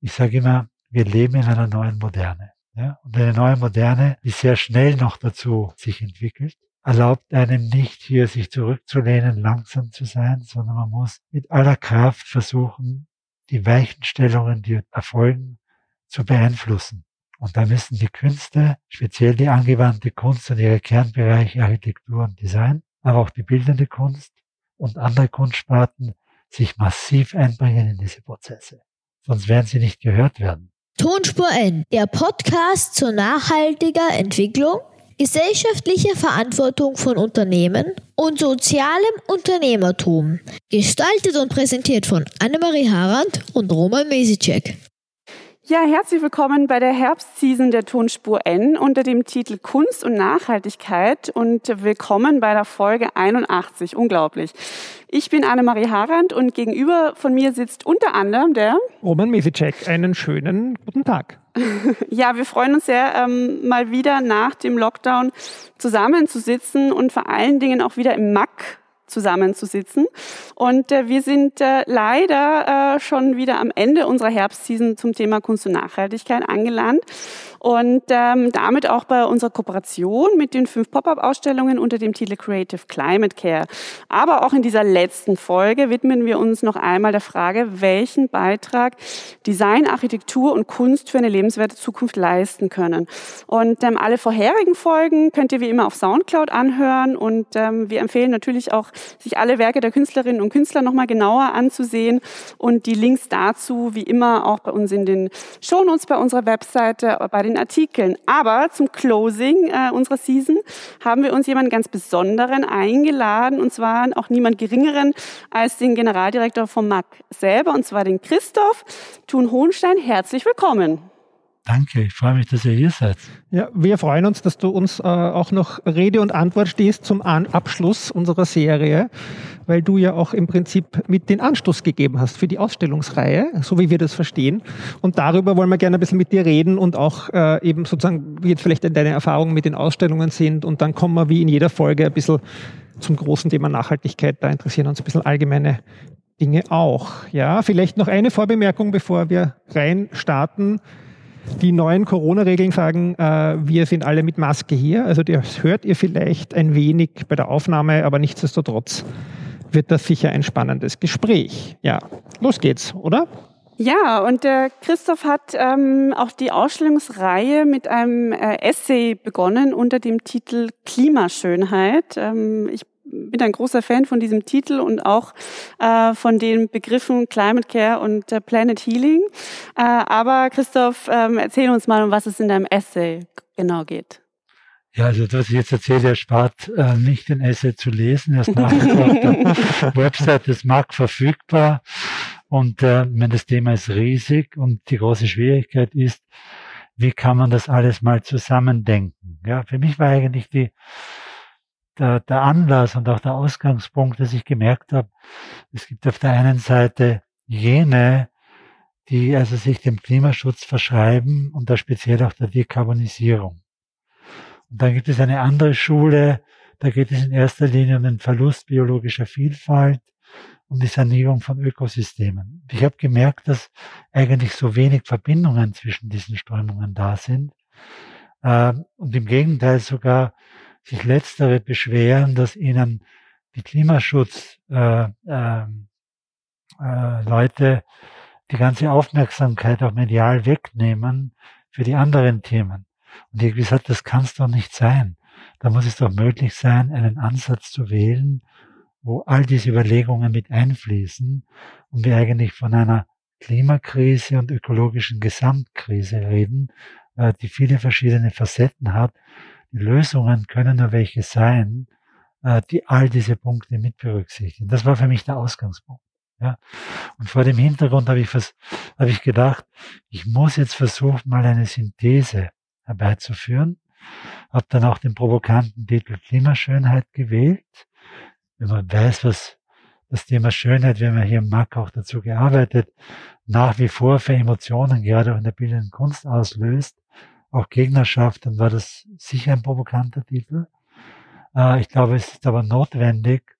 ich sage immer, wir leben in einer neuen Moderne. Ja? Und eine neue Moderne, die sehr schnell noch dazu sich entwickelt, erlaubt einem nicht hier sich zurückzulehnen, langsam zu sein, sondern man muss mit aller Kraft versuchen, die Weichenstellungen, die erfolgen, zu beeinflussen. Und da müssen die Künste, speziell die angewandte Kunst und ihre Kernbereiche Architektur und Design, aber auch die bildende Kunst und andere Kunstsparten sich massiv einbringen in diese Prozesse. Sonst werden sie nicht gehört werden. Tonspur N, der Podcast zur nachhaltiger Entwicklung, gesellschaftlicher Verantwortung von Unternehmen und sozialem Unternehmertum. Gestaltet und präsentiert von Annemarie Harand und Roman Mesicek. Ja, herzlich willkommen bei der Herbstseason der Tonspur N unter dem Titel Kunst und Nachhaltigkeit und willkommen bei der Folge 81. Unglaublich. Ich bin Annemarie Harand und gegenüber von mir sitzt unter anderem der Roman Mesicek. Einen schönen guten Tag. ja, wir freuen uns sehr, ähm, mal wieder nach dem Lockdown zusammenzusitzen und vor allen Dingen auch wieder im MAC zusammenzusitzen. Und äh, wir sind äh, leider äh, schon wieder am Ende unserer Herbstseason zum Thema Kunst und Nachhaltigkeit angelandet und ähm, damit auch bei unserer Kooperation mit den fünf Pop-up-Ausstellungen unter dem Titel Creative Climate Care. Aber auch in dieser letzten Folge widmen wir uns noch einmal der Frage, welchen Beitrag Design, Architektur und Kunst für eine lebenswerte Zukunft leisten können. Und ähm, alle vorherigen Folgen könnt ihr wie immer auf Soundcloud anhören und ähm, wir empfehlen natürlich auch sich alle Werke der Künstlerinnen und Künstler nochmal genauer anzusehen und die Links dazu wie immer auch bei uns in den Shownotes bei unserer Webseite, bei den Artikeln. Aber zum Closing äh, unserer Season haben wir uns jemanden ganz Besonderen eingeladen und zwar auch niemand Geringeren als den Generaldirektor vom MAC selber und zwar den Christoph Thun-Hohenstein. Herzlich willkommen. Danke, ich freue mich, dass ihr hier seid. Ja, wir freuen uns, dass du uns äh, auch noch Rede und Antwort stehst zum An Abschluss unserer Serie, weil du ja auch im Prinzip mit den Anstoß gegeben hast für die Ausstellungsreihe, so wie wir das verstehen. Und darüber wollen wir gerne ein bisschen mit dir reden und auch äh, eben sozusagen, wie jetzt vielleicht deine Erfahrungen mit den Ausstellungen sind. Und dann kommen wir wie in jeder Folge ein bisschen zum großen Thema Nachhaltigkeit. Da interessieren uns ein bisschen allgemeine Dinge auch. Ja, vielleicht noch eine Vorbemerkung, bevor wir rein starten. Die neuen Corona-Regeln sagen, äh, wir sind alle mit Maske hier. Also das hört ihr vielleicht ein wenig bei der Aufnahme, aber nichtsdestotrotz wird das sicher ein spannendes Gespräch. Ja, los geht's, oder? Ja, und der Christoph hat ähm, auch die Ausstellungsreihe mit einem äh, Essay begonnen unter dem Titel Klimaschönheit. Ähm, ich bin ein großer Fan von diesem Titel und auch äh, von den Begriffen Climate Care und äh, Planet Healing. Äh, aber Christoph, ähm, erzähl uns mal, um was es in deinem Essay genau geht. Ja, also was ich jetzt erzähle, erspart äh, nicht den Essay zu lesen. Er ist nach auf der Website des MAG verfügbar. Und äh, meine, das Thema ist riesig und die große Schwierigkeit ist, wie kann man das alles mal zusammendenken? Ja, für mich war eigentlich die der, der Anlass und auch der Ausgangspunkt, dass ich gemerkt habe, es gibt auf der einen Seite jene, die also sich dem Klimaschutz verschreiben und da speziell auch der Dekarbonisierung. Und dann gibt es eine andere Schule, da geht es in erster Linie um den Verlust biologischer Vielfalt und die Sanierung von Ökosystemen. Ich habe gemerkt, dass eigentlich so wenig Verbindungen zwischen diesen Strömungen da sind ähm, und im Gegenteil sogar sich letztere beschweren, dass ihnen die Klimaschutz äh, äh, äh, die ganze Aufmerksamkeit auch medial wegnehmen für die anderen Themen. Und ich gesagt, das kann es doch nicht sein. Da muss es doch möglich sein, einen Ansatz zu wählen, wo all diese Überlegungen mit einfließen und wir eigentlich von einer Klimakrise und ökologischen Gesamtkrise reden, äh, die viele verschiedene Facetten hat die Lösungen können nur welche sein, äh, die all diese Punkte mit berücksichtigen. Das war für mich der Ausgangspunkt. Ja. Und vor dem Hintergrund habe ich, habe ich gedacht, ich muss jetzt versuchen, mal eine Synthese herbeizuführen. Habe dann auch den provokanten Titel Klimaschönheit gewählt. Wenn man weiß, was das Thema Schönheit, wir haben ja hier im MAC auch dazu gearbeitet, nach wie vor für Emotionen, gerade auch in der bildenden Kunst auslöst, auch Gegnerschaft, dann war das sicher ein provokanter Titel. Äh, ich glaube, es ist aber notwendig,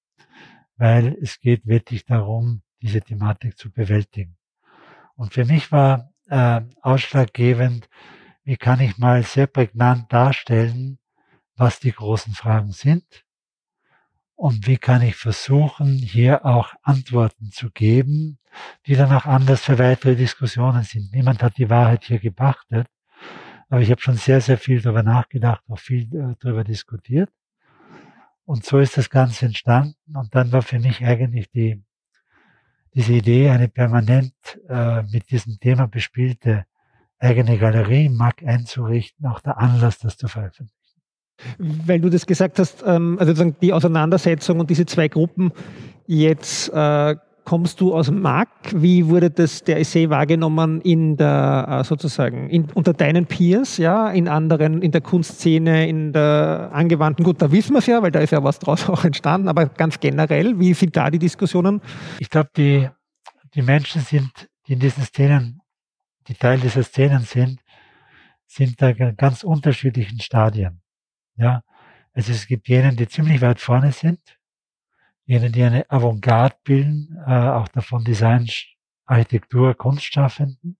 weil es geht wirklich darum, diese Thematik zu bewältigen. Und für mich war äh, ausschlaggebend, wie kann ich mal sehr prägnant darstellen, was die großen Fragen sind und wie kann ich versuchen, hier auch Antworten zu geben, die dann auch anders für weitere Diskussionen sind. Niemand hat die Wahrheit hier gepachtet, aber ich habe schon sehr, sehr viel darüber nachgedacht, auch viel äh, darüber diskutiert. Und so ist das Ganze entstanden. Und dann war für mich eigentlich die, diese Idee, eine permanent äh, mit diesem Thema bespielte eigene Galerie im MAC einzurichten, auch der Anlass, das zu veröffentlichen. Weil du das gesagt hast, ähm, also die Auseinandersetzung und diese zwei Gruppen, jetzt äh, kommst du aus MAC. Wie wurde das der Essay wahrgenommen in der äh, sozusagen in, unter deinen Peers, ja, in anderen, in der Kunstszene, in der angewandten, gut, da wissen wir es ja, weil da ist ja was draus auch entstanden, aber ganz generell, wie sind da die Diskussionen? Ich glaube, die, die Menschen sind, die in diesen Szenen die Teil dieser Szenen sind, sind da ganz unterschiedlichen Stadien. Ja, also es gibt jenen, die ziemlich weit vorne sind, jenen, die eine Avantgarde bilden, äh, auch davon Design, Architektur, Kunstschaffenden,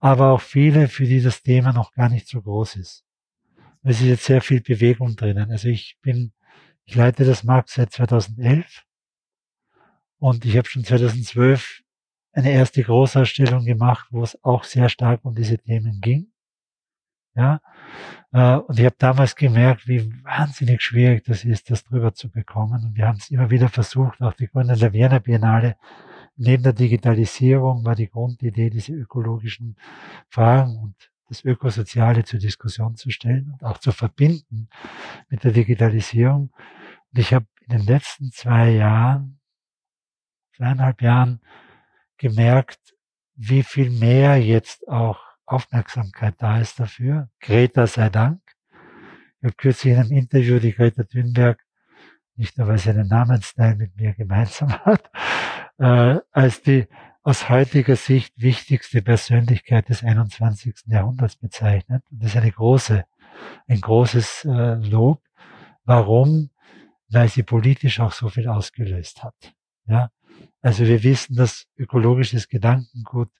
aber auch viele, für die das Thema noch gar nicht so groß ist. Es ist jetzt sehr viel Bewegung drinnen. Also ich bin, ich leite das Markt seit 2011 und ich habe schon 2012 eine erste Großausstellung gemacht, wo es auch sehr stark um diese Themen ging. Ja, äh, und ich habe damals gemerkt, wie wahnsinnig schwierig das ist, das drüber zu bekommen. Und wir haben es immer wieder versucht, auch die Gründung der Wiener Biennale. Neben der Digitalisierung war die Grundidee, diese ökologischen Fragen und das Ökosoziale zur Diskussion zu stellen und auch zu verbinden mit der Digitalisierung. Und ich habe in den letzten zwei Jahren, zweieinhalb Jahren gemerkt, wie viel mehr jetzt auch Aufmerksamkeit da ist dafür. Greta sei Dank. Ich habe kürzlich in einem Interview die Greta Thunberg, nicht nur weil sie einen Namensteil mit mir gemeinsam hat, äh, als die aus heutiger Sicht wichtigste Persönlichkeit des 21. Jahrhunderts bezeichnet. Und das ist eine große, ein großes äh, Lob. Warum? Weil sie politisch auch so viel ausgelöst hat. Ja, also wir wissen, dass ökologisches Gedankengut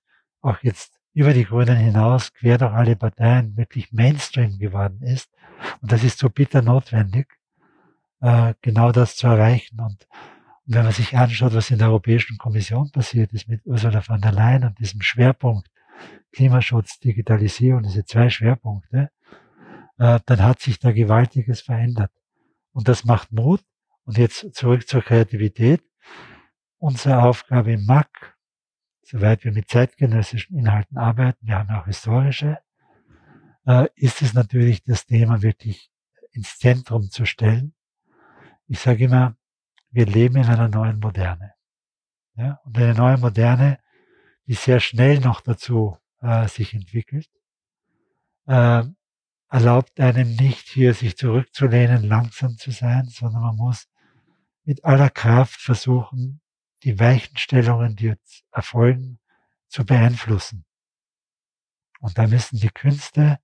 auch jetzt über die Grünen hinaus, quer durch alle Parteien, wirklich Mainstream geworden ist. Und das ist so bitter notwendig, äh, genau das zu erreichen. Und, wenn man sich anschaut, was in der Europäischen Kommission passiert ist mit Ursula von der Leyen und diesem Schwerpunkt Klimaschutz, Digitalisierung, diese zwei Schwerpunkte, äh, dann hat sich da Gewaltiges verändert. Und das macht Mut. Und jetzt zurück zur Kreativität unsere Aufgabe im MAC, soweit wir mit zeitgenössischen Inhalten arbeiten, wir haben auch historische, äh, ist es natürlich das Thema wirklich ins Zentrum zu stellen. Ich sage immer, wir leben in einer neuen Moderne. Ja? Und eine neue Moderne, die sehr schnell noch dazu äh, sich entwickelt, äh, erlaubt einem nicht hier sich zurückzulehnen, langsam zu sein, sondern man muss mit aller Kraft versuchen, die Weichenstellungen, die jetzt erfolgen, zu beeinflussen. Und da müssen die Künste,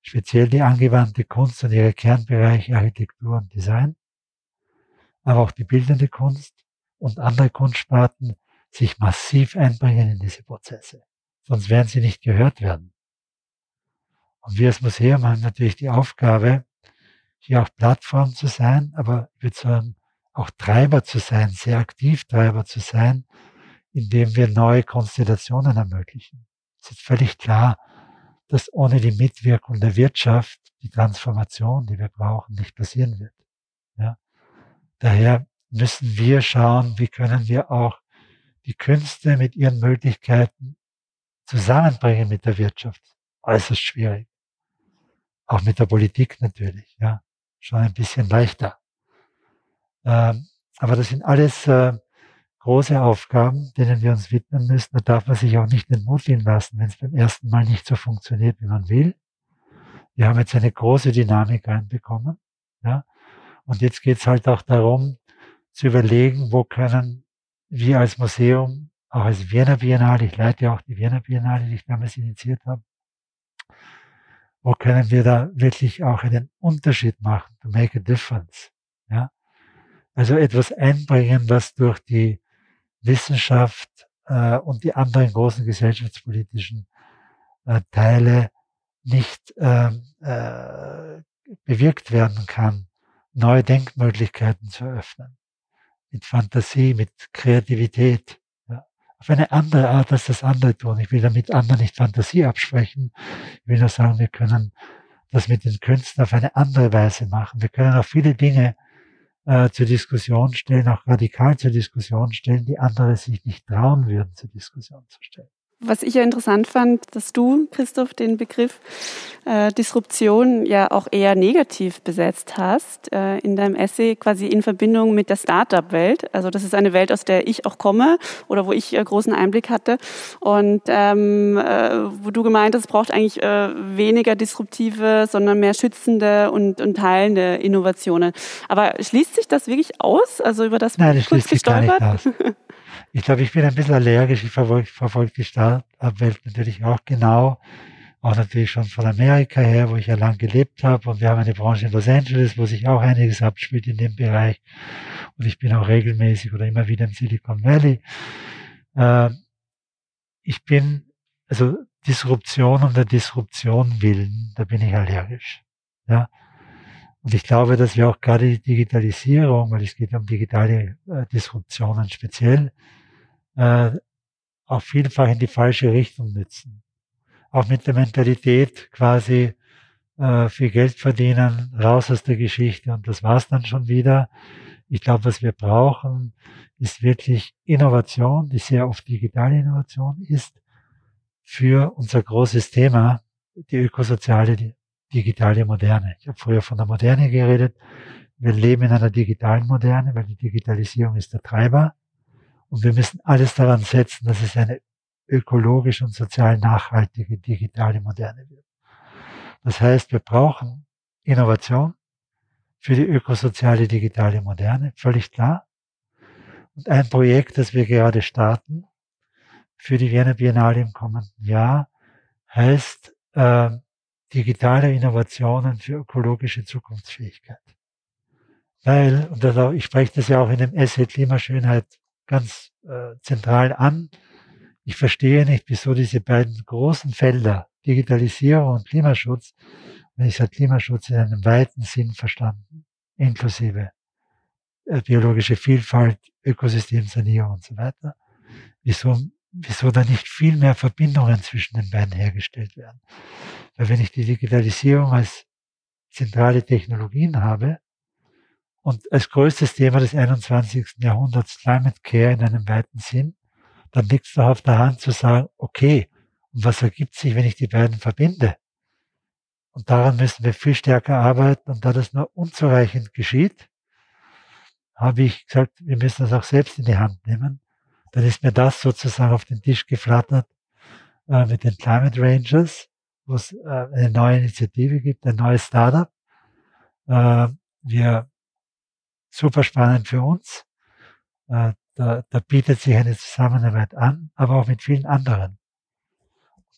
speziell die angewandte Kunst und ihre Kernbereiche Architektur und Design, aber auch die bildende Kunst und andere Kunstsparten sich massiv einbringen in diese Prozesse. Sonst werden sie nicht gehört werden. Und wir als Museum haben natürlich die Aufgabe, hier auch Plattform zu sein, aber ich würde sagen, auch Treiber zu sein, sehr aktiv Treiber zu sein, indem wir neue Konstellationen ermöglichen. Es ist völlig klar, dass ohne die Mitwirkung der Wirtschaft die Transformation, die wir brauchen, nicht passieren wird. Ja? Daher müssen wir schauen, wie können wir auch die Künste mit ihren Möglichkeiten zusammenbringen mit der Wirtschaft. Äußerst schwierig. Auch mit der Politik natürlich, ja. Schon ein bisschen leichter. Ähm, aber das sind alles äh, große Aufgaben, denen wir uns widmen müssen. Da darf man sich auch nicht entmutigen lassen, wenn es beim ersten Mal nicht so funktioniert, wie man will. Wir haben jetzt eine große Dynamik reinbekommen. Ja? Und jetzt geht es halt auch darum, zu überlegen, wo können wir als Museum, auch als Wiener Biennale, ich leite ja auch die Wiener Biennale, die ich damals initiiert habe, wo können wir da wirklich auch einen Unterschied machen, to make a difference. Ja? Also etwas einbringen, was durch die Wissenschaft äh, und die anderen großen gesellschaftspolitischen äh, Teile nicht ähm, äh, bewirkt werden kann, neue Denkmöglichkeiten zu öffnen. Mit Fantasie, mit Kreativität. Ja. Auf eine andere Art als das andere tun. Ich will damit anderen nicht Fantasie absprechen. Ich will nur sagen, wir können das mit den Künsten auf eine andere Weise machen. Wir können auch viele Dinge äh, zur Diskussion stellen, auch radikal zur Diskussion stellen, die andere sich nicht trauen würden, zur Diskussion zu stellen. Was ich ja interessant fand, dass du, Christoph, den Begriff äh, Disruption ja auch eher negativ besetzt hast äh, in deinem Essay, quasi in Verbindung mit der Startup-Welt. Also das ist eine Welt, aus der ich auch komme oder wo ich äh, großen Einblick hatte. Und ähm, äh, wo du gemeint hast, es braucht eigentlich äh, weniger disruptive, sondern mehr schützende und, und teilende Innovationen. Aber schließt sich das wirklich aus? Also über das Nein, das schließt sich gar nicht aus. Ich glaube, ich bin ein bisschen allergisch. Ich verfolge, verfolge die Startup-Welt natürlich auch genau. Auch natürlich schon von Amerika her, wo ich ja lang gelebt habe. Und wir haben eine Branche in Los Angeles, wo sich auch einiges abspielt in dem Bereich. Und ich bin auch regelmäßig oder immer wieder im Silicon Valley. Äh, ich bin, also Disruption um der Disruption willen, da bin ich allergisch. Ja. Und ich glaube, dass wir auch gerade die Digitalisierung, weil es geht um digitale äh, Disruptionen speziell, äh, auch vielfach in die falsche Richtung nützen. Auch mit der Mentalität quasi äh, viel Geld verdienen, raus aus der Geschichte und das war's dann schon wieder. Ich glaube, was wir brauchen, ist wirklich Innovation, die sehr oft digitale Innovation ist, für unser großes Thema, die ökosoziale digitale Moderne. Ich habe früher von der Moderne geredet. Wir leben in einer digitalen Moderne, weil die Digitalisierung ist der Treiber. Und wir müssen alles daran setzen, dass es eine ökologisch und sozial nachhaltige digitale Moderne wird. Das heißt, wir brauchen Innovation für die ökosoziale digitale Moderne, völlig klar. Und ein Projekt, das wir gerade starten für die Wiener Biennale im kommenden Jahr, heißt äh, digitale Innovationen für ökologische Zukunftsfähigkeit. Weil, und das auch, ich spreche das ja auch in dem Essay Klimaschönheit ganz äh, zentral an. Ich verstehe nicht, wieso diese beiden großen Felder, Digitalisierung und Klimaschutz, wenn ich sage Klimaschutz in einem weiten Sinn verstanden, inklusive äh, biologische Vielfalt, Ökosystemsanierung und so weiter, wieso, wieso da nicht viel mehr Verbindungen zwischen den beiden hergestellt werden. Weil wenn ich die Digitalisierung als zentrale Technologien habe, und als größtes Thema des 21. Jahrhunderts Climate Care in einem weiten Sinn, dann liegt es doch auf der Hand zu sagen, okay, und was ergibt sich, wenn ich die beiden verbinde? Und daran müssen wir viel stärker arbeiten. Und da das nur unzureichend geschieht, habe ich gesagt, wir müssen das auch selbst in die Hand nehmen. Dann ist mir das sozusagen auf den Tisch geflattert äh, mit den Climate Rangers, wo es äh, eine neue Initiative gibt, ein neues Startup. Äh, wir super spannend für uns. Äh, da, da bietet sich eine Zusammenarbeit an, aber auch mit vielen anderen.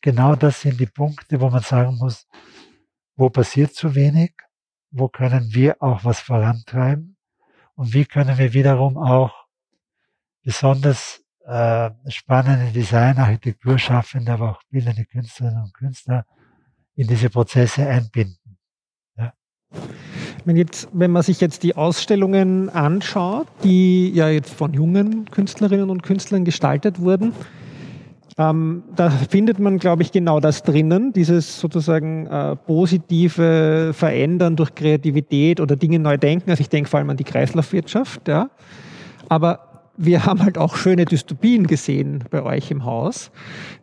Genau das sind die Punkte, wo man sagen muss, wo passiert zu wenig, wo können wir auch was vorantreiben und wie können wir wiederum auch besonders äh, spannende Design, Architekturschaffende, aber auch bildende Künstlerinnen und Künstler in diese Prozesse einbinden. Ja. Wenn, jetzt, wenn man sich jetzt die Ausstellungen anschaut, die ja jetzt von jungen Künstlerinnen und Künstlern gestaltet wurden, ähm, da findet man, glaube ich, genau das drinnen, dieses sozusagen äh, positive Verändern durch Kreativität oder Dinge neu denken. Also ich denke vor allem an die Kreislaufwirtschaft. Ja. Aber wir haben halt auch schöne Dystopien gesehen bei euch im Haus.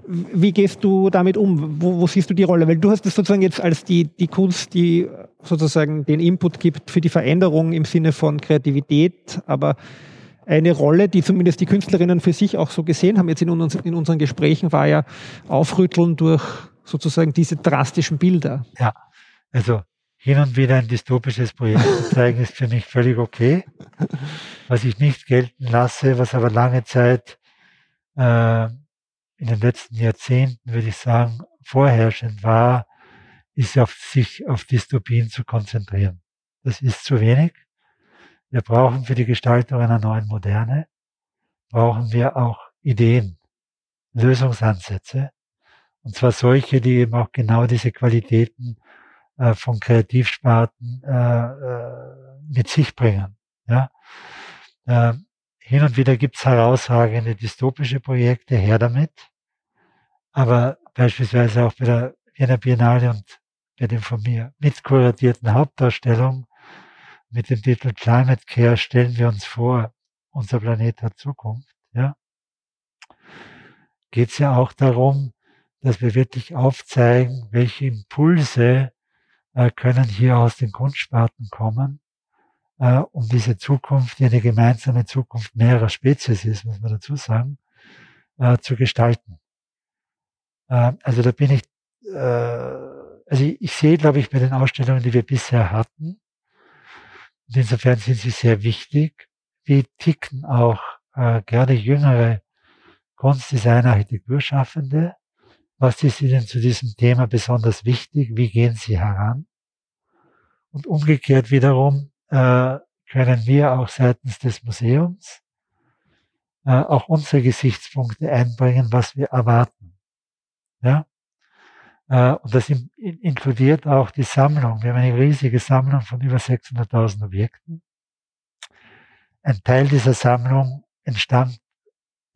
Wie gehst du damit um? Wo, wo siehst du die Rolle? Weil du hast es sozusagen jetzt als die, die Kunst, die sozusagen den Input gibt für die Veränderung im Sinne von Kreativität, aber eine Rolle, die zumindest die Künstlerinnen für sich auch so gesehen haben, jetzt in, uns, in unseren Gesprächen, war ja Aufrütteln durch sozusagen diese drastischen Bilder. Ja, also hin und wieder ein dystopisches Projekt zu zeigen, ist für mich völlig okay. Was ich nicht gelten lasse, was aber lange Zeit äh, in den letzten Jahrzehnten, würde ich sagen, vorherrschend war, ist auf sich auf Dystopien zu konzentrieren. Das ist zu wenig. Wir brauchen für die Gestaltung einer neuen Moderne, brauchen wir auch Ideen. Lösungsansätze. Und zwar solche, die eben auch genau diese Qualitäten äh, von Kreativsparten äh, äh, mit sich bringen. Ja? Äh, hin und wieder gibt's herausragende dystopische Projekte, her damit. Aber beispielsweise auch bei der Wiener Biennale und bei dem von mir mitkuratierten Hauptdarstellung mit dem Titel Climate Care stellen wir uns vor, unser Planet hat Zukunft. Ja? Geht es ja auch darum, dass wir wirklich aufzeigen, welche Impulse können hier aus den Kunstsparten kommen, äh, um diese Zukunft, die eine gemeinsame Zukunft mehrerer Spezies ist, muss man dazu sagen, äh, zu gestalten. Äh, also da bin ich, äh, also ich, sehe, glaube ich, bei den Ausstellungen, die wir bisher hatten, und insofern sind sie sehr wichtig, wie ticken auch äh, gerade jüngere Kunstdesigner, Architekturschaffende. Was ist Ihnen zu diesem Thema besonders wichtig? Wie gehen Sie heran? Und umgekehrt wiederum äh, können wir auch seitens des Museums äh, auch unsere Gesichtspunkte einbringen, was wir erwarten. Ja? Äh, und das in, in, inkludiert auch die Sammlung. Wir haben eine riesige Sammlung von über 600.000 Objekten. Ein Teil dieser Sammlung entstammt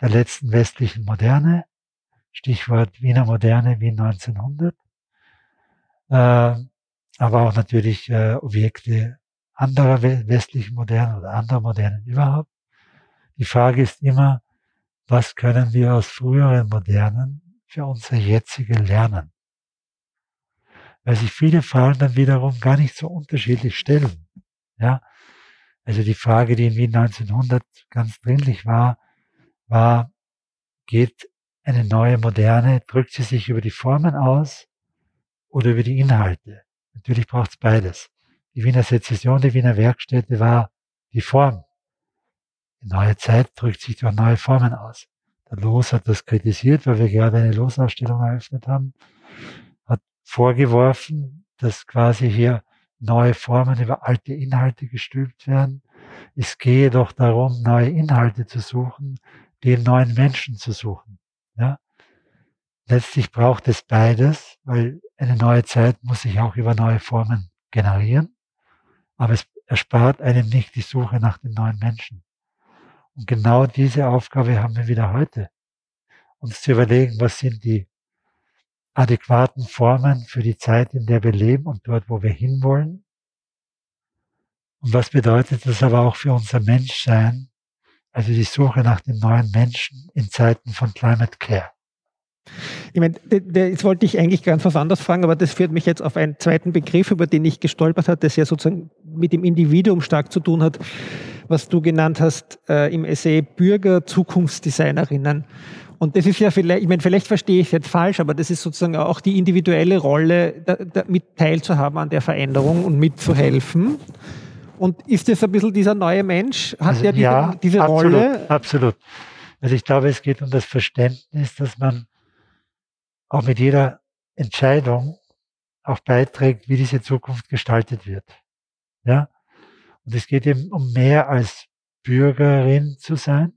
der letzten westlichen Moderne, Stichwort Wiener Moderne, Wien 1900, äh, aber auch natürlich äh, Objekte anderer westlichen Modernen oder anderer Modernen überhaupt. Die Frage ist immer, was können wir aus früheren Modernen für unsere jetzige lernen? Weil sich viele Fragen dann wiederum gar nicht so unterschiedlich stellen. Ja, also die Frage, die in Wien 1900 ganz dringlich war, war, geht eine neue Moderne, drückt sie sich über die Formen aus oder über die Inhalte? Natürlich braucht es beides. Die Wiener Sezession, die Wiener Werkstätte war die Form. Die neue Zeit drückt sich durch neue Formen aus. Der Los hat das kritisiert, weil wir gerade eine Losausstellung eröffnet haben, hat vorgeworfen, dass quasi hier neue Formen über alte Inhalte gestülpt werden. Es gehe doch darum, neue Inhalte zu suchen, den neuen Menschen zu suchen. Ja? Letztlich braucht es beides, weil eine neue Zeit muss sich auch über neue Formen generieren, aber es erspart einem nicht die Suche nach den neuen Menschen. Und genau diese Aufgabe haben wir wieder heute, uns zu überlegen, was sind die adäquaten Formen für die Zeit, in der wir leben und dort, wo wir hinwollen. Und was bedeutet das aber auch für unser Menschsein, also die Suche nach den neuen Menschen in Zeiten von Climate Care. Ich meine, jetzt wollte ich eigentlich ganz was anderes fragen, aber das führt mich jetzt auf einen zweiten Begriff, über den ich gestolpert habe, der ja sozusagen mit dem Individuum stark zu tun hat, was du genannt hast äh, im Essay Bürger, Zukunftsdesignerinnen. Und das ist ja vielleicht, ich meine, vielleicht verstehe ich es jetzt falsch, aber das ist sozusagen auch die individuelle Rolle, da, da mit teilzuhaben an der Veränderung und mitzuhelfen. Und ist das ein bisschen dieser neue Mensch? Hat also, der diese, ja, diese absolut, Rolle? Absolut. Also ich glaube, es geht um das Verständnis, dass man auch mit jeder Entscheidung auch beiträgt, wie diese Zukunft gestaltet wird. Ja? Und es geht eben um mehr als Bürgerin zu sein,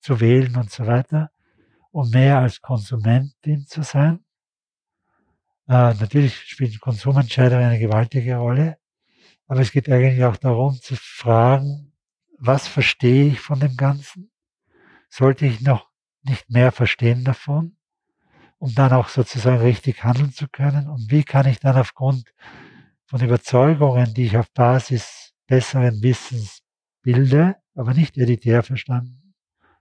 zu wählen und so weiter, um mehr als Konsumentin zu sein. Äh, natürlich spielen Konsumentscheidungen eine gewaltige Rolle, aber es geht eigentlich auch darum zu fragen, was verstehe ich von dem Ganzen? Sollte ich noch nicht mehr verstehen davon, um dann auch sozusagen richtig handeln zu können? Und wie kann ich dann aufgrund von Überzeugungen, die ich auf Basis besseren Wissens bilde, aber nicht elitär verstanden,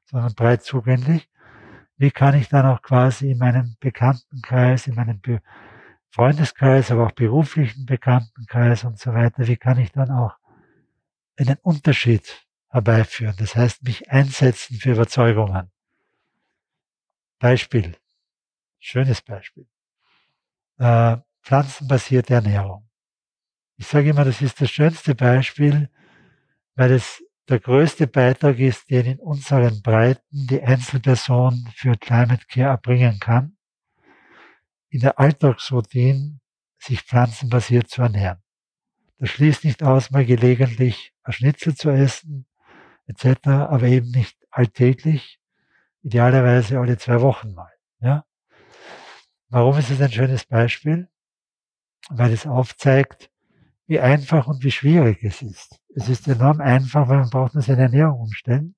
sondern breit zugänglich, wie kann ich dann auch quasi in meinem Bekanntenkreis, in meinem Freundeskreis, aber auch beruflichen Bekanntenkreis und so weiter, wie kann ich dann auch einen Unterschied herbeiführen? Das heißt, mich einsetzen für Überzeugungen. Beispiel, schönes Beispiel. Äh, pflanzenbasierte Ernährung. Ich sage immer, das ist das schönste Beispiel, weil es der größte Beitrag ist, den in unseren Breiten die Einzelperson für Climate Care erbringen kann in der Alltagsroutine sich pflanzenbasiert zu ernähren. Das schließt nicht aus, mal gelegentlich ein Schnitzel zu essen, etc., aber eben nicht alltäglich, idealerweise alle zwei Wochen mal. Ja? Warum ist es ein schönes Beispiel? Weil es aufzeigt, wie einfach und wie schwierig es ist. Es ist enorm einfach, weil man braucht nur seine Ernährung umstellen.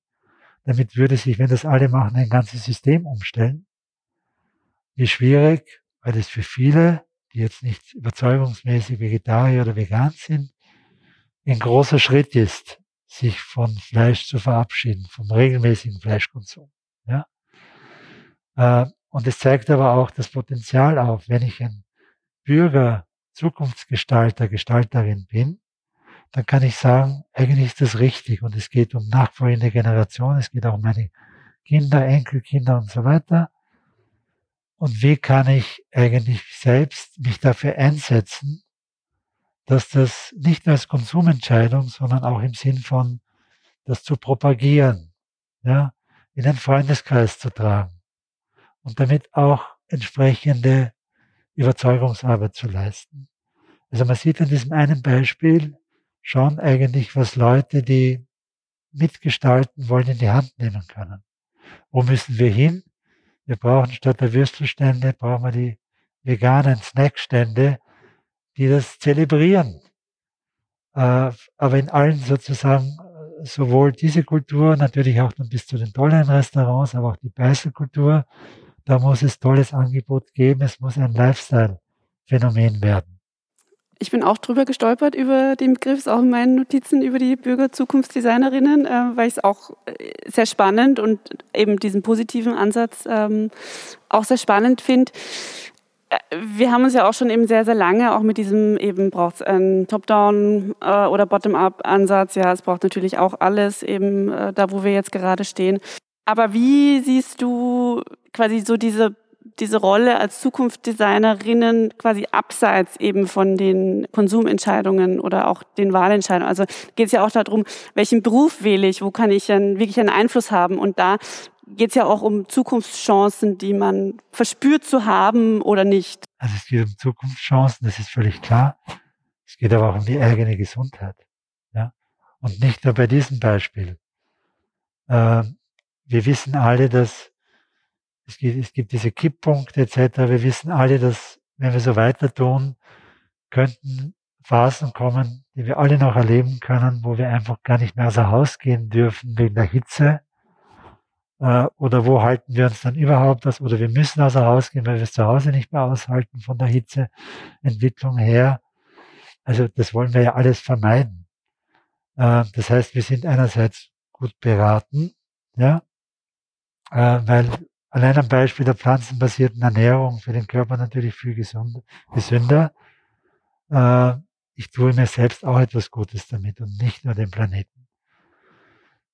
Damit würde sich, wenn das alle machen, ein ganzes System umstellen. Wie schwierig, weil es für viele, die jetzt nicht überzeugungsmäßig Vegetarier oder vegan sind, ein großer Schritt ist, sich von Fleisch zu verabschieden, vom regelmäßigen Fleischkonsum. Ja? Äh, und es zeigt aber auch das Potenzial auf, wenn ich ein Bürger, Zukunftsgestalter, Gestalterin bin, dann kann ich sagen, eigentlich ist das richtig und es geht um nachfolgende Generationen, es geht auch um meine Kinder, Enkelkinder und so weiter. Und wie kann ich eigentlich selbst mich dafür einsetzen, dass das nicht nur als Konsumentscheidung, sondern auch im Sinn von das zu propagieren, ja, in den Freundeskreis zu tragen und damit auch entsprechende Überzeugungsarbeit zu leisten. Also man sieht an diesem einen Beispiel schon eigentlich, was Leute, die mitgestalten wollen, in die Hand nehmen können. Wo müssen wir hin? Wir brauchen statt der Würstelstände, brauchen wir die veganen Snackstände, die das zelebrieren. Äh, aber in allen sozusagen sowohl diese Kultur, natürlich auch dann bis zu den tollen Restaurants, aber auch die Beißelkultur, da muss es tolles Angebot geben, es muss ein Lifestyle-Phänomen werden. Ich bin auch drüber gestolpert über den Begriff, ist auch in meinen Notizen über die Bürgerzukunftsdesignerinnen, äh, weil ich es auch äh, sehr spannend und eben diesen positiven Ansatz ähm, auch sehr spannend finde. Äh, wir haben uns ja auch schon eben sehr, sehr lange auch mit diesem eben braucht es einen Top-Down äh, oder Bottom-Up-Ansatz. Ja, es braucht natürlich auch alles eben äh, da, wo wir jetzt gerade stehen. Aber wie siehst du quasi so diese diese Rolle als Zukunftsdesignerinnen quasi abseits eben von den Konsumentscheidungen oder auch den Wahlentscheidungen. Also geht es ja auch darum, welchen Beruf wähle ich, wo kann ich dann wirklich einen Einfluss haben. Und da geht es ja auch um Zukunftschancen, die man verspürt zu haben oder nicht. Also es geht um Zukunftschancen, das ist völlig klar. Es geht aber auch um die eigene Gesundheit. Ja? Und nicht nur bei diesem Beispiel. Äh, wir wissen alle, dass es gibt, es gibt diese Kipppunkte etc. Wir wissen alle, dass wenn wir so weiter tun, könnten Phasen kommen, die wir alle noch erleben können, wo wir einfach gar nicht mehr außer Haus gehen dürfen wegen der Hitze. Äh, oder wo halten wir uns dann überhaupt das? Oder wir müssen außer Haus gehen, weil wir es zu Hause nicht mehr aushalten von der Hitzeentwicklung her. Also das wollen wir ja alles vermeiden. Äh, das heißt, wir sind einerseits gut beraten, ja, äh, weil Allein am Beispiel der pflanzenbasierten Ernährung für den Körper natürlich viel gesünder. Äh, ich tue mir selbst auch etwas Gutes damit und nicht nur dem Planeten.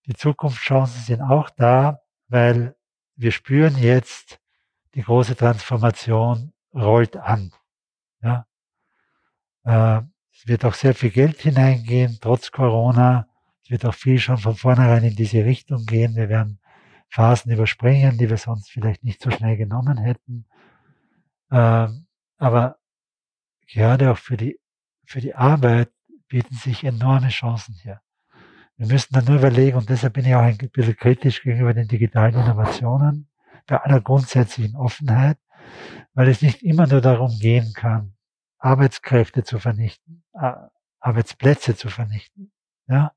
Die Zukunftschancen sind auch da, weil wir spüren jetzt, die große Transformation rollt an. Ja? Äh, es wird auch sehr viel Geld hineingehen, trotz Corona. Es wird auch viel schon von vornherein in diese Richtung gehen. Wir werden Phasen überspringen, die wir sonst vielleicht nicht so schnell genommen hätten. Ähm, aber gerade auch für die, für die Arbeit bieten sich enorme Chancen hier. Wir müssen dann nur überlegen, und deshalb bin ich auch ein bisschen kritisch gegenüber den digitalen Innovationen, bei aller grundsätzlichen Offenheit, weil es nicht immer nur darum gehen kann, Arbeitskräfte zu vernichten, Arbeitsplätze zu vernichten, ja,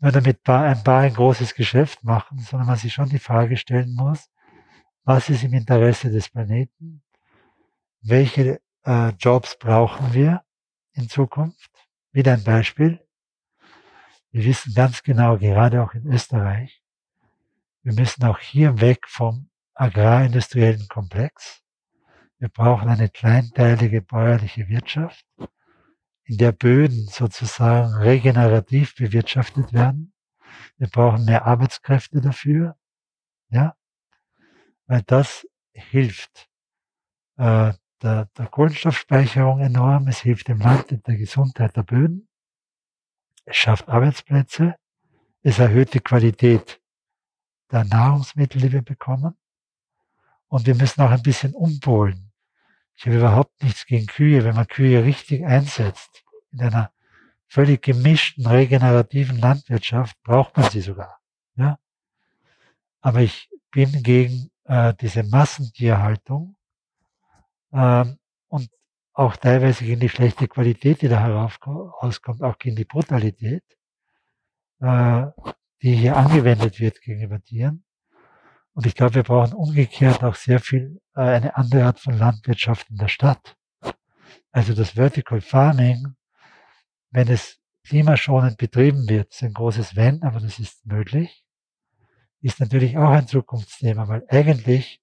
nur damit ein Paar ein großes Geschäft machen, sondern man sich schon die Frage stellen muss, was ist im Interesse des Planeten? Welche äh, Jobs brauchen wir in Zukunft? Wieder ein Beispiel. Wir wissen ganz genau, gerade auch in Österreich, wir müssen auch hier weg vom agrarindustriellen Komplex. Wir brauchen eine kleinteilige bäuerliche Wirtschaft in der Böden sozusagen regenerativ bewirtschaftet werden. Wir brauchen mehr Arbeitskräfte dafür, ja, weil das hilft. Äh, der, der Kohlenstoffspeicherung enorm, es hilft dem Land in der Gesundheit der Böden, es schafft Arbeitsplätze, es erhöht die Qualität der Nahrungsmittel, die wir bekommen. Und wir müssen auch ein bisschen umpolen ich habe überhaupt nichts gegen Kühe, wenn man Kühe richtig einsetzt. In einer völlig gemischten, regenerativen Landwirtschaft braucht man sie sogar. Ja? Aber ich bin gegen äh, diese Massentierhaltung ähm, und auch teilweise gegen die schlechte Qualität, die da herauskommt, auch gegen die Brutalität, äh, die hier angewendet wird gegenüber Tieren. Und ich glaube, wir brauchen umgekehrt auch sehr viel äh, eine andere Art von Landwirtschaft in der Stadt. Also das Vertical Farming, wenn es klimaschonend betrieben wird, ist ein großes Wenn, aber das ist möglich, ist natürlich auch ein Zukunftsthema, weil eigentlich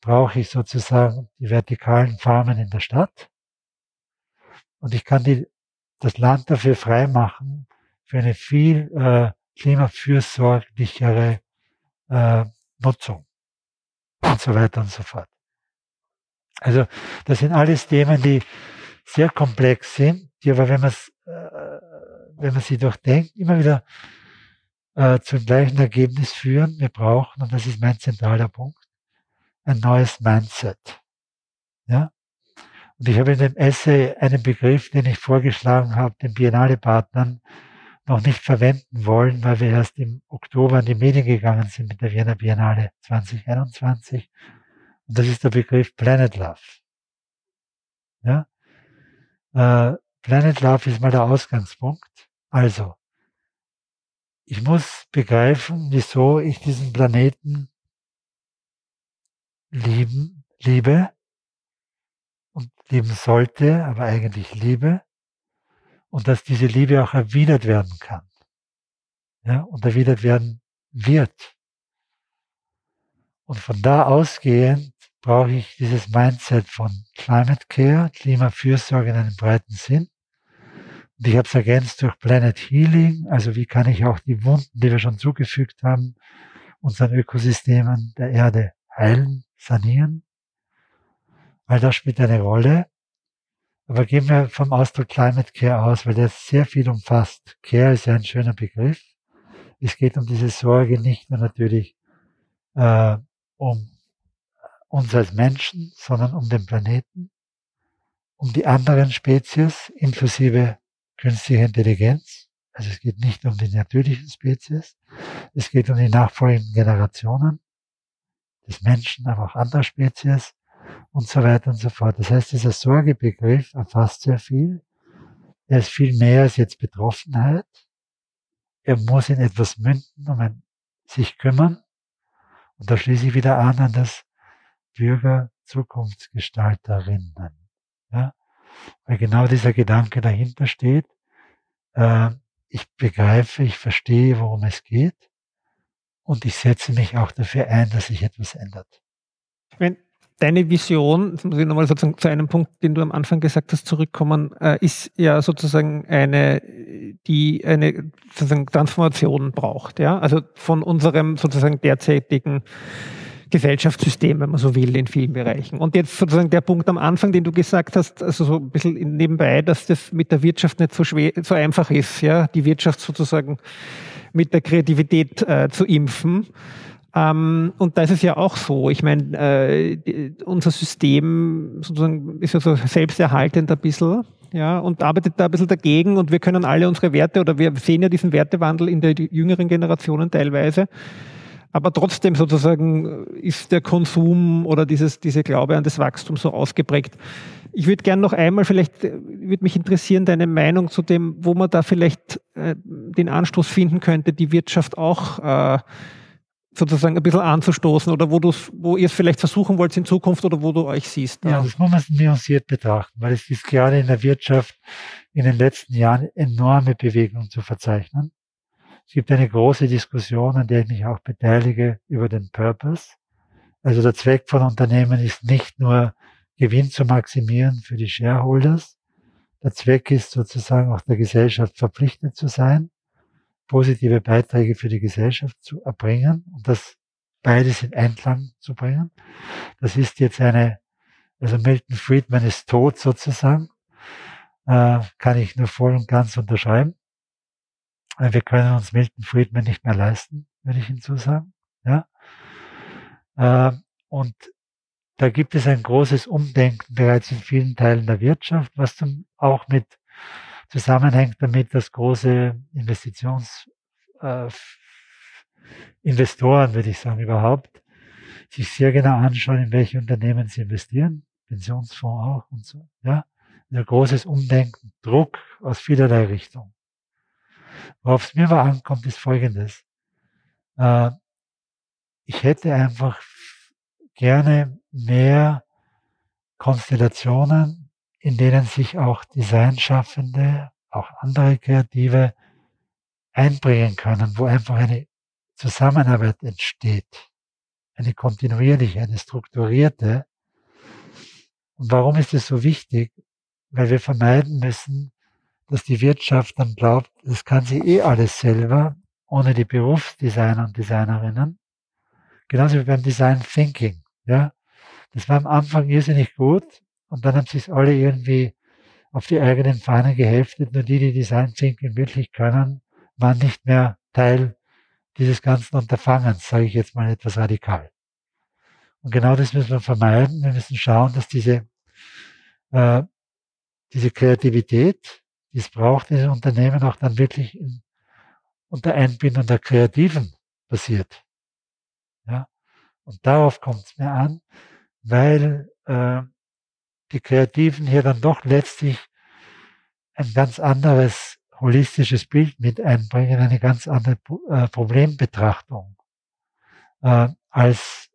brauche ich sozusagen die vertikalen Farmen in der Stadt und ich kann die, das Land dafür freimachen, für eine viel äh, klimafürsorglichere äh, Nutzung und so weiter und so fort. Also das sind alles Themen, die sehr komplex sind, die aber, wenn man äh, wenn man sie durchdenkt, immer wieder äh, zum gleichen Ergebnis führen. Wir brauchen, und das ist mein zentraler Punkt, ein neues Mindset. Ja? Und ich habe in dem Essay einen Begriff, den ich vorgeschlagen habe, den Biennale-Partnern noch nicht verwenden wollen, weil wir erst im Oktober in die Medien gegangen sind mit der Wiener Biennale 2021. Und das ist der Begriff Planet Love. Ja? Äh, Planet Love ist mal der Ausgangspunkt. Also, ich muss begreifen, wieso ich diesen Planeten lieben, liebe und lieben sollte, aber eigentlich liebe und dass diese Liebe auch erwidert werden kann. Ja, und erwidert werden wird. Und von da ausgehend brauche ich dieses Mindset von Climate Care, Klimafürsorge in einem breiten Sinn. Und ich habe es ergänzt durch Planet Healing, also wie kann ich auch die Wunden, die wir schon zugefügt haben, unseren Ökosystemen der Erde heilen, sanieren. All das spielt eine Rolle. Aber gehen wir vom Ausdruck Climate Care aus, weil der sehr viel umfasst. Care ist ja ein schöner Begriff. Es geht um diese Sorge nicht nur natürlich äh, um uns als Menschen, sondern um den Planeten, um die anderen Spezies, inklusive künstlicher Intelligenz. Also es geht nicht um die natürlichen Spezies, es geht um die nachfolgenden Generationen des Menschen, aber auch anderer Spezies und so weiter und so fort. Das heißt, dieser Sorgebegriff erfasst sehr viel. Er ist viel mehr als jetzt Betroffenheit. Er muss in etwas münden, um ein, sich kümmern. Und da schließe ich wieder an an das Bürger Zukunftsgestalterinnen. Ja? Weil genau dieser Gedanke dahinter steht. Äh, ich begreife, ich verstehe, worum es geht. Und ich setze mich auch dafür ein, dass sich etwas ändert. Wenn deine Vision, muss ich nochmal sozusagen zu einem Punkt, den du am Anfang gesagt hast, zurückkommen, äh, ist ja sozusagen eine, die eine sozusagen Transformation braucht, ja, also von unserem sozusagen derzeitigen Gesellschaftssystem, wenn man so will, in vielen Bereichen. Und jetzt sozusagen der Punkt am Anfang, den du gesagt hast, also so ein bisschen nebenbei, dass das mit der Wirtschaft nicht so schwer, so einfach ist, ja, die Wirtschaft sozusagen mit der Kreativität äh, zu impfen. Ähm, und da ist es ja auch so. Ich meine, äh, unser System sozusagen ist ja so selbsterhaltend ein bisschen, ja, und arbeitet da ein bisschen dagegen und wir können alle unsere Werte oder wir sehen ja diesen Wertewandel in der jüngeren Generationen teilweise aber trotzdem sozusagen ist der Konsum oder dieses, diese Glaube an das Wachstum so ausgeprägt. Ich würde gerne noch einmal, vielleicht äh, würde mich interessieren, deine Meinung zu dem, wo man da vielleicht äh, den Anstoß finden könnte, die Wirtschaft auch äh, sozusagen ein bisschen anzustoßen oder wo, wo ihr es vielleicht versuchen wollt in Zukunft oder wo du euch siehst. Ja, das muss man nuanciert betrachten, weil es ist gerade in der Wirtschaft in den letzten Jahren enorme Bewegungen zu verzeichnen. Es gibt eine große Diskussion, an der ich mich auch beteilige, über den Purpose. Also der Zweck von Unternehmen ist nicht nur Gewinn zu maximieren für die Shareholders. Der Zweck ist sozusagen auch der Gesellschaft verpflichtet zu sein, positive Beiträge für die Gesellschaft zu erbringen und das beides in Einklang zu bringen. Das ist jetzt eine, also Milton Friedman ist tot sozusagen, äh, kann ich nur voll und ganz unterschreiben. Wir können uns Milton Friedman nicht mehr leisten, würde ich hinzusagen. Ja? Ähm, und da gibt es ein großes Umdenken bereits in vielen Teilen der Wirtschaft, was zum, auch mit zusammenhängt damit, dass große Investitionsfonds Investoren, würde ich sagen, überhaupt, sich sehr genau anschauen, in welche Unternehmen sie investieren, Pensionsfonds auch und so, ja. Ein großes Umdenken, Druck aus vielerlei Richtungen. Worauf es mir aber ankommt, ist Folgendes. Äh, ich hätte einfach gerne mehr Konstellationen, in denen sich auch Designschaffende, auch andere Kreative einbringen können, wo einfach eine Zusammenarbeit entsteht. Eine kontinuierliche, eine strukturierte. Und warum ist es so wichtig? Weil wir vermeiden müssen, dass die Wirtschaft dann glaubt, das kann sie eh alles selber, ohne die Berufsdesigner und Designerinnen. Genauso wie beim Design Thinking. Ja, das war am Anfang irrsinnig gut und dann haben sich alle irgendwie auf die eigenen Fahnen geheftet. Nur die, die Design Thinking wirklich können, waren nicht mehr Teil dieses ganzen Unterfangens, sage ich jetzt mal etwas radikal. Und genau das müssen wir vermeiden. Wir müssen schauen, dass diese, äh, diese Kreativität, die es braucht den Unternehmen, auch dann wirklich in, unter Einbindung der Kreativen passiert. Ja? Und darauf kommt es mir an, weil äh, die Kreativen hier dann doch letztlich ein ganz anderes holistisches Bild mit einbringen, eine ganz andere äh, Problembetrachtung, äh, als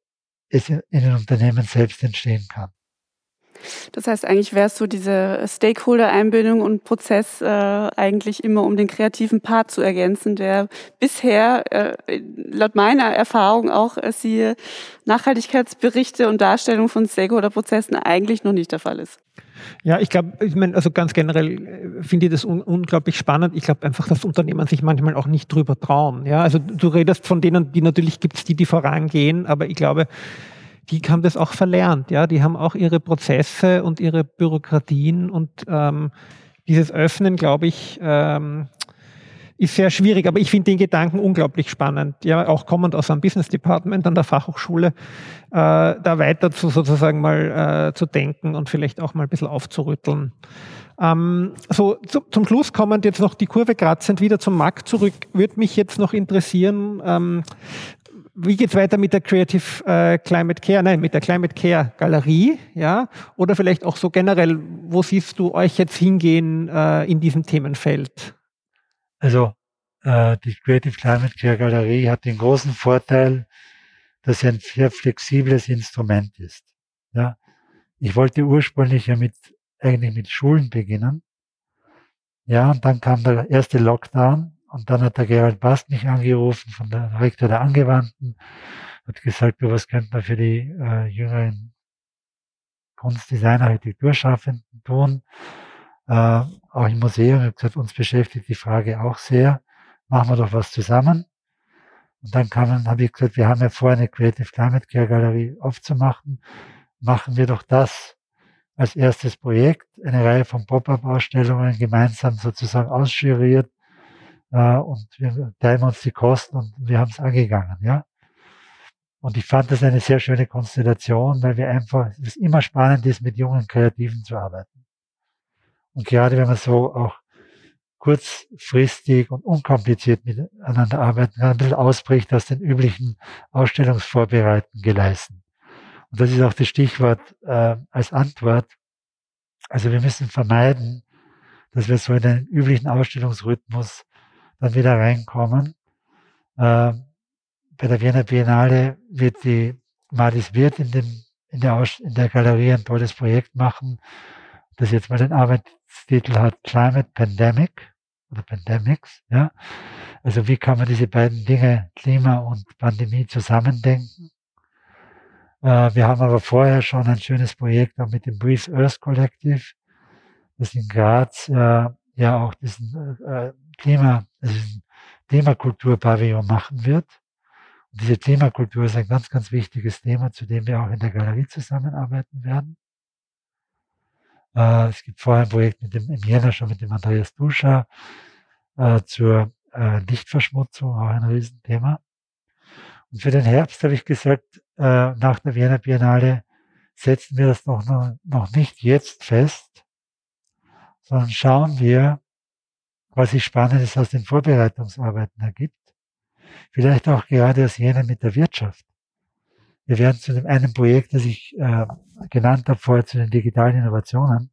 es in, in den Unternehmen selbst entstehen kann. Das heißt, eigentlich wäre es so diese Stakeholder-Einbindung und Prozess äh, eigentlich immer um den kreativen Part zu ergänzen, der bisher äh, laut meiner Erfahrung auch äh, sie Nachhaltigkeitsberichte und Darstellung von Stakeholder-Prozessen eigentlich noch nicht der Fall ist. Ja, ich glaube, ich meine, also ganz generell äh, finde ich das un unglaublich spannend. Ich glaube einfach, dass Unternehmen sich manchmal auch nicht drüber trauen. Ja, also du redest von denen, die natürlich gibt es die, die vorangehen, aber ich glaube, die haben das auch verlernt. Ja, die haben auch ihre Prozesse und ihre Bürokratien und ähm, dieses Öffnen, glaube ich, ähm, ist sehr schwierig, aber ich finde den Gedanken unglaublich spannend. Ja, auch kommend aus einem Business Department an der Fachhochschule, äh, da weiter zu sozusagen mal äh, zu denken und vielleicht auch mal ein bisschen aufzurütteln. Ähm, so zu, zum Schluss kommend jetzt noch die Kurve kratzend wieder zum Markt zurück. Würde mich jetzt noch interessieren, ähm, wie geht's weiter mit der Creative äh, Climate Care? Nein, mit der Climate Care Galerie, ja? Oder vielleicht auch so generell, wo siehst du euch jetzt hingehen äh, in diesem Themenfeld? Also äh, die Creative Climate Care Galerie hat den großen Vorteil, dass sie ein sehr flexibles Instrument ist. Ja, ich wollte ursprünglich ja mit eigentlich mit Schulen beginnen. Ja, und dann kam der erste Lockdown und dann hat der Gerald Bast mich angerufen von der Rektor der Angewandten, hat gesagt, du, was könnte man für die äh, jüngeren Kunstdesigner, Architekturschaffenden tun, äh, auch im Museum. Ich habe gesagt, uns beschäftigt die Frage auch sehr, machen wir doch was zusammen. Und dann kam, habe ich gesagt, wir haben ja vor, eine Creative Climate Care Galerie aufzumachen. Machen wir doch das als erstes Projekt, eine Reihe von Pop-up-Ausstellungen gemeinsam sozusagen ausschuriert äh, und wir teilen uns die Kosten und wir haben es angegangen, ja. Und ich fand das eine sehr schöne Konstellation, weil wir einfach, es immer spannend ist, mit jungen Kreativen zu arbeiten. Und gerade wenn man so auch kurzfristig und unkompliziert miteinander arbeiten kann, ein bisschen ausbricht aus den üblichen Ausstellungsvorbereiten geleisten. Und das ist auch das Stichwort äh, als Antwort. Also wir müssen vermeiden, dass wir so in den üblichen Ausstellungsrhythmus dann wieder reinkommen. Äh, bei der Wiener Biennale wird die Malis Wirt in, dem, in, der Aus in der Galerie ein tolles Projekt machen, das jetzt mal den Arbeitstitel hat Climate Pandemic oder Pandemics. Ja? Also wie kann man diese beiden Dinge, Klima und Pandemie, zusammendenken? Äh, wir haben aber vorher schon ein schönes Projekt auch mit dem Brief Earth Collective, das in Graz äh, ja auch diesen äh, Klima, also diesen Klimakulturpavillon machen wird. Und diese Klimakultur ist ein ganz, ganz wichtiges Thema, zu dem wir auch in der Galerie zusammenarbeiten werden. Äh, es gibt vorher ein Projekt mit dem, im Jänner schon mit dem Andreas Duscher äh, zur äh, Lichtverschmutzung, auch ein Riesenthema. Und für den Herbst habe ich gesagt, äh, nach der Wiener Biennale setzen wir das noch, noch nicht jetzt fest, sondern schauen wir, was sich Spannendes aus den Vorbereitungsarbeiten ergibt. vielleicht auch gerade aus jenen mit der Wirtschaft. Wir werden zu dem einen Projekt, das ich äh, genannt habe vorher, zu den digitalen Innovationen,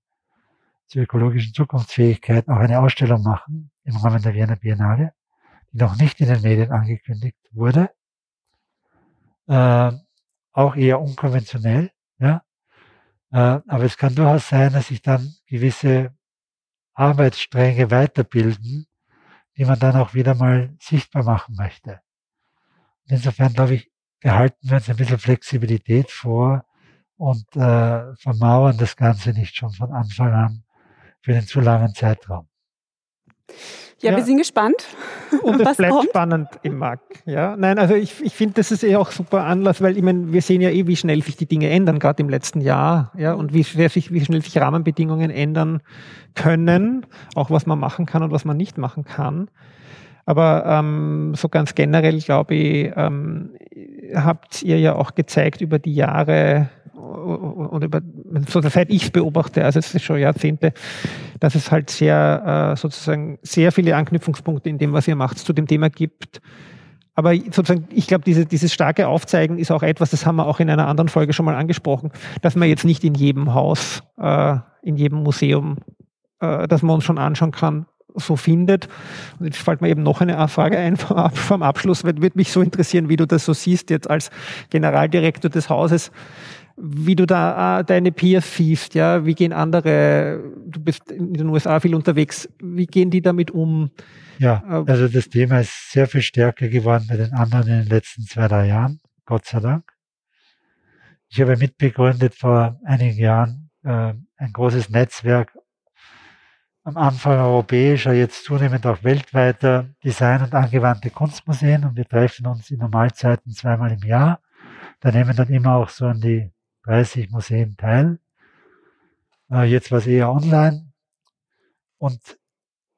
zur ökologischen Zukunftsfähigkeit, auch eine Ausstellung machen im Rahmen der Wiener Biennale, die noch nicht in den Medien angekündigt wurde. Äh, auch eher unkonventionell, ja. Äh, aber es kann durchaus sein, dass sich dann gewisse Arbeitsstränge weiterbilden, die man dann auch wieder mal sichtbar machen möchte. Insofern glaube ich, behalten wir uns ein bisschen Flexibilität vor und äh, vermauern das Ganze nicht schon von Anfang an für den zu langen Zeitraum. Ja, ja, wir sind gespannt. Und es bleibt kommt. spannend im Markt. Ja, nein, also ich, ich finde, das ist eh auch super Anlass, weil ich meine, wir sehen ja eh, wie schnell sich die Dinge ändern, gerade im letzten Jahr, ja, und wie, sich, wie schnell sich Rahmenbedingungen ändern können, auch was man machen kann und was man nicht machen kann. Aber ähm, so ganz generell, glaube ich, ähm, habt ihr ja auch gezeigt über die Jahre und über, so seit ich es beobachte, also es ist schon Jahrzehnte, dass es halt sehr, äh, sozusagen sehr viele Anknüpfungspunkte in dem, was ihr macht, zu dem Thema gibt. Aber sozusagen, ich glaube, diese, dieses starke Aufzeigen ist auch etwas, das haben wir auch in einer anderen Folge schon mal angesprochen, dass man jetzt nicht in jedem Haus, äh, in jedem Museum, äh, dass man uns schon anschauen kann, so findet. Und jetzt fällt mir eben noch eine Frage ein vom Abschluss, weil würde mich so interessieren, wie du das so siehst jetzt als Generaldirektor des Hauses, wie du da äh, deine Peers siehst, ja, wie gehen andere, du bist in den USA viel unterwegs, wie gehen die damit um? Ja, äh, also das Thema ist sehr viel stärker geworden bei den anderen in den letzten zwei, drei Jahren, Gott sei Dank. Ich habe mitbegründet vor einigen Jahren äh, ein großes Netzwerk am Anfang europäischer, jetzt zunehmend auch weltweiter Design- und angewandte Kunstmuseen und wir treffen uns in Normalzeiten zweimal im Jahr. Da nehmen dann immer auch so an die 30 Museen teil. Äh, jetzt war es eher online. Und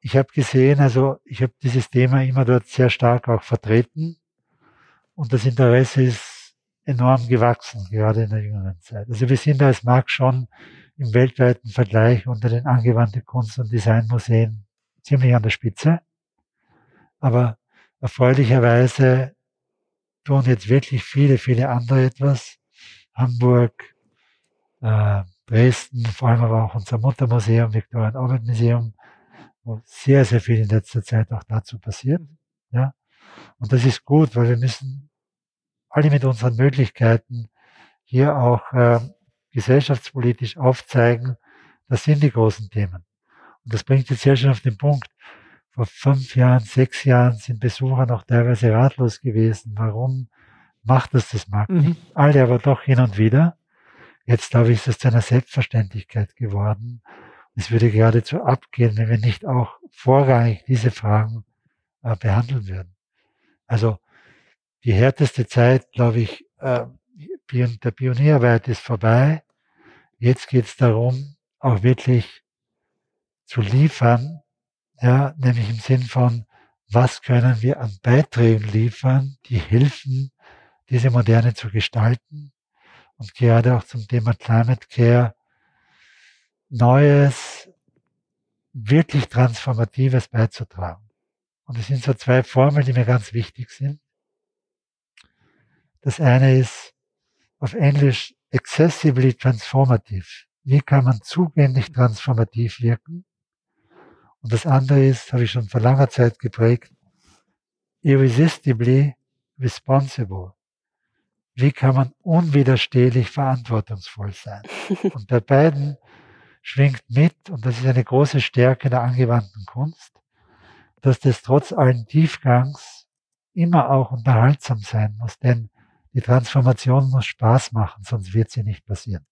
ich habe gesehen, also ich habe dieses Thema immer dort sehr stark auch vertreten. Und das Interesse ist enorm gewachsen, gerade in der jüngeren Zeit. Also wir sind da als Markt schon im weltweiten Vergleich unter den angewandten Kunst- und Designmuseen ziemlich an der Spitze. Aber erfreulicherweise tun jetzt wirklich viele, viele andere etwas. Hamburg, äh, Dresden, vor allem aber auch unser Muttermuseum, und Albert Museum, wo sehr, sehr viel in letzter Zeit auch dazu passiert. Ja. Und das ist gut, weil wir müssen alle mit unseren Möglichkeiten hier auch äh, gesellschaftspolitisch aufzeigen, das sind die großen Themen. Und das bringt jetzt sehr schön auf den Punkt. Vor fünf Jahren, sechs Jahren sind Besucher noch teilweise ratlos gewesen. Warum macht das das Markt mhm. Alle aber doch hin und wieder. Jetzt, glaube ich, ist es zu einer Selbstverständlichkeit geworden. Es würde geradezu abgehen, wenn wir nicht auch vorrangig diese Fragen äh, behandeln würden. Also die härteste Zeit, glaube ich, äh, der Pionierarbeit ist vorbei. Jetzt geht es darum, auch wirklich zu liefern, ja, nämlich im Sinn von, was können wir an Beiträgen liefern, die helfen, diese Moderne zu gestalten und gerade auch zum Thema Climate Care Neues, wirklich Transformatives beizutragen. Und es sind so zwei Formeln, die mir ganz wichtig sind. Das eine ist auf Englisch accessibly transformative. Wie kann man zugänglich transformativ wirken? Und das andere ist, habe ich schon vor langer Zeit geprägt, irresistibly responsible. Wie kann man unwiderstehlich verantwortungsvoll sein? Und bei beiden schwingt mit, und das ist eine große Stärke der angewandten Kunst, dass das trotz allen Tiefgangs immer auch unterhaltsam sein muss. Denn die Transformation muss Spaß machen, sonst wird sie nicht passieren.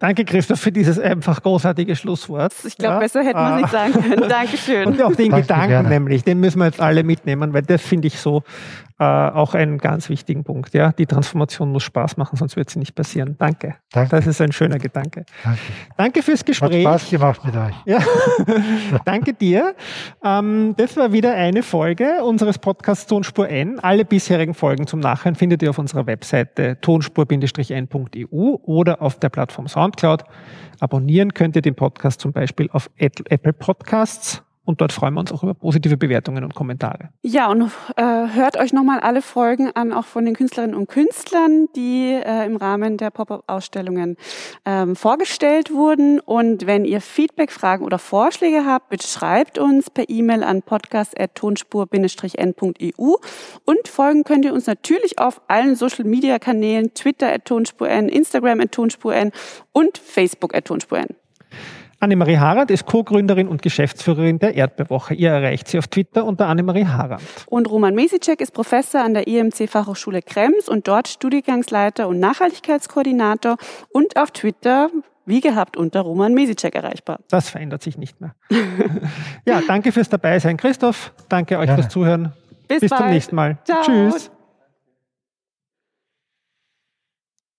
Danke, Christoph, für dieses einfach großartige Schlusswort. Ich glaube, ja. besser hätte man es nicht sagen können. Dankeschön. Und auch den Danke Gedanken gerne. nämlich, den müssen wir jetzt alle mitnehmen, weil das finde ich so äh, auch einen ganz wichtigen Punkt. Ja, die Transformation muss Spaß machen, sonst wird sie nicht passieren. Danke. Danke. Das ist ein schöner Gedanke. Danke. Danke fürs Gespräch. Hat Spaß gemacht mit euch. Ja. Danke dir. Ähm, das war wieder eine Folge unseres Podcasts Tonspur N. Alle bisherigen Folgen zum Nachhören findet ihr auf unserer Webseite tonspur-n.eu oder auf der Plattform Soundcloud. Abonnieren könnt ihr den Podcast zum Beispiel auf Apple Podcasts Und dort freuen wir uns auch über positive Bewertungen und Kommentare. Ja, und äh, hört euch nochmal alle Folgen an, auch von den Künstlerinnen und Künstlern, die äh, im Rahmen der Pop-up-Ausstellungen ähm, vorgestellt wurden. Und wenn ihr Feedback, Fragen oder Vorschläge habt, bitte schreibt uns per E-Mail an podcast.tonspur-n.eu. Und folgen könnt ihr uns natürlich auf allen Social-Media-Kanälen, Twitter at tonspur-n, Instagram at tonspur-n und Facebook at tonspur-n. Annemarie Harand ist Co-Gründerin und Geschäftsführerin der Erdbeerwoche. Ihr erreicht sie auf Twitter unter Annemarie Harand. Und Roman Mesicek ist Professor an der IMC Fachhochschule Krems und dort Studiengangsleiter und Nachhaltigkeitskoordinator und auf Twitter wie gehabt unter Roman Mesicek erreichbar. Das verändert sich nicht mehr. ja, danke fürs Dabeisein, Christoph. Danke euch ja. fürs Zuhören. Bis, Bis zum nächsten Mal. Ciao. Tschüss.